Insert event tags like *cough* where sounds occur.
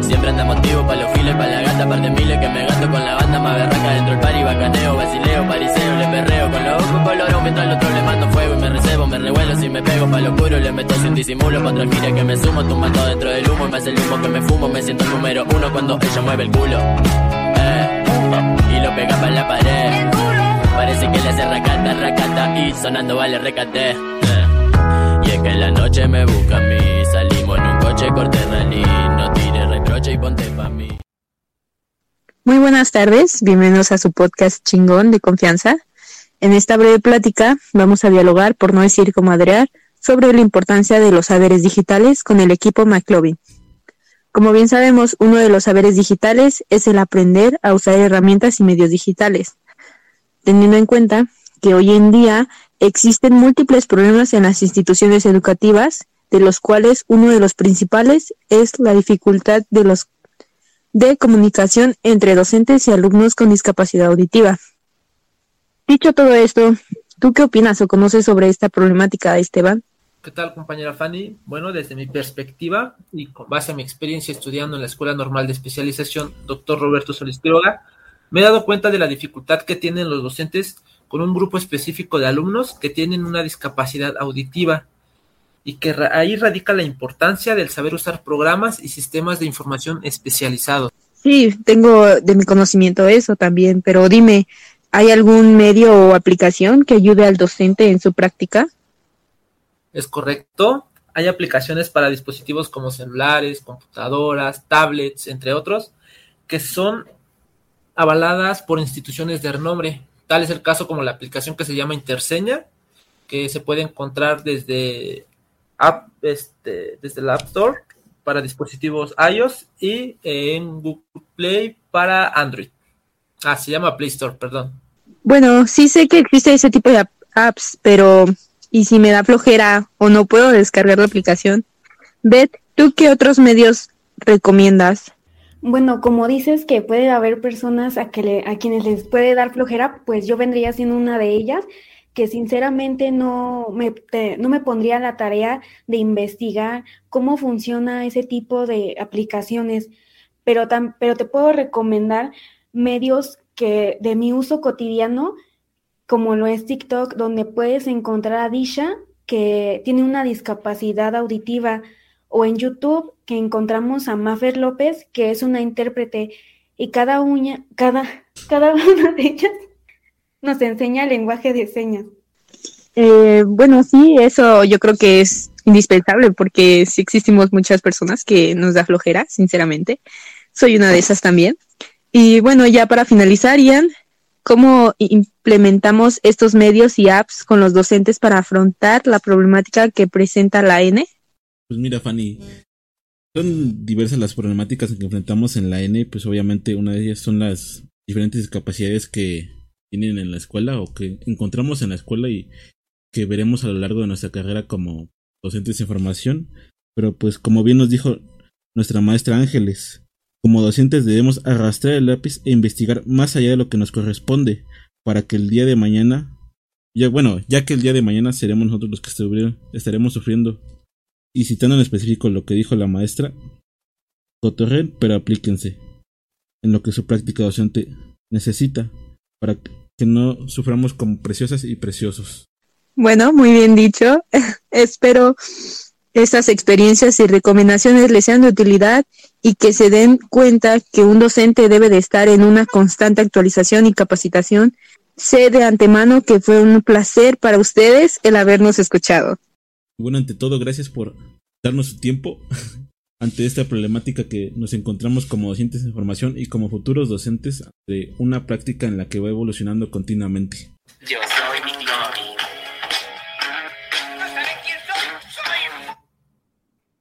Siempre anda motivo pa' los files, pa' la gata, par de miles que me gasto con la banda más berraca dentro del party, bacaneo, basileo, pariseo, le perreo con los ojos colorados mientras al otro le mando fuego y me recebo, me revuelo si me pego pa' lo oscuro, le meto sin disimulo, pa' otra gira que me sumo, tumbando dentro del humo, y me hace el humo que me fumo, me siento el número uno cuando ella mueve el culo. Eh, y lo pega pa' la pared. Parece que le hace racata, racata y sonando vale recate. Eh. Y es que en la noche me busca a mí, salimos en un coche, corte rally, Muy buenas tardes, bienvenidos a su podcast chingón de confianza. En esta breve plática vamos a dialogar, por no decir comadrear, sobre la importancia de los saberes digitales con el equipo McLovin. Como bien sabemos, uno de los saberes digitales es el aprender a usar herramientas y medios digitales, teniendo en cuenta que hoy en día existen múltiples problemas en las instituciones educativas, de los cuales uno de los principales es la dificultad de los de comunicación entre docentes y alumnos con discapacidad auditiva. Dicho todo esto, ¿tú qué opinas o conoces sobre esta problemática, Esteban? ¿Qué tal, compañera Fanny? Bueno, desde mi perspectiva y con base a mi experiencia estudiando en la Escuela Normal de Especialización, doctor Roberto Solís me he dado cuenta de la dificultad que tienen los docentes con un grupo específico de alumnos que tienen una discapacidad auditiva y que ahí radica la importancia del saber usar programas y sistemas de información especializados. Sí, tengo de mi conocimiento eso también, pero dime, ¿hay algún medio o aplicación que ayude al docente en su práctica? Es correcto. Hay aplicaciones para dispositivos como celulares, computadoras, tablets, entre otros, que son avaladas por instituciones de renombre. Tal es el caso como la aplicación que se llama Interseña, que se puede encontrar desde app, este, desde la App Store para dispositivos iOS y en Google Play para Android. Ah, se llama Play Store, perdón. Bueno, sí sé que existe ese tipo de apps, pero ¿y si me da flojera o no puedo descargar la aplicación? Beth, ¿tú qué otros medios recomiendas? Bueno, como dices que puede haber personas a, que le, a quienes les puede dar flojera, pues yo vendría siendo una de ellas que sinceramente no me, no me pondría la tarea de investigar cómo funciona ese tipo de aplicaciones, pero, pero te puedo recomendar medios que de mi uso cotidiano, como lo es TikTok, donde puedes encontrar a Disha, que tiene una discapacidad auditiva, o en YouTube, que encontramos a Maffer López, que es una intérprete, y cada uña, cada, *laughs* cada una de ellas nos enseña lenguaje de señas. Eh, bueno, sí, eso yo creo que es indispensable porque sí existimos muchas personas que nos da flojera, sinceramente. Soy una de esas también. Y bueno, ya para finalizar, Ian, ¿cómo implementamos estos medios y apps con los docentes para afrontar la problemática que presenta la N? Pues mira, Fanny, son diversas las problemáticas que enfrentamos en la N, pues obviamente una de ellas son las diferentes discapacidades que tienen en la escuela o que encontramos en la escuela y que veremos a lo largo de nuestra carrera como docentes de formación. Pero pues como bien nos dijo nuestra maestra Ángeles, como docentes debemos arrastrar el lápiz e investigar más allá de lo que nos corresponde para que el día de mañana, ya bueno, ya que el día de mañana seremos nosotros los que estaremos sufriendo. Y citando en específico lo que dijo la maestra, cotorren pero aplíquense en lo que su práctica docente necesita para que no suframos como preciosas y preciosos. Bueno, muy bien dicho. *laughs* Espero estas experiencias y recomendaciones les sean de utilidad y que se den cuenta que un docente debe de estar en una constante actualización y capacitación. Sé de antemano que fue un placer para ustedes el habernos escuchado. Bueno, ante todo, gracias por darnos su tiempo *laughs* ante esta problemática que nos encontramos como docentes de formación y como futuros docentes de una práctica en la que va evolucionando continuamente. Yo soy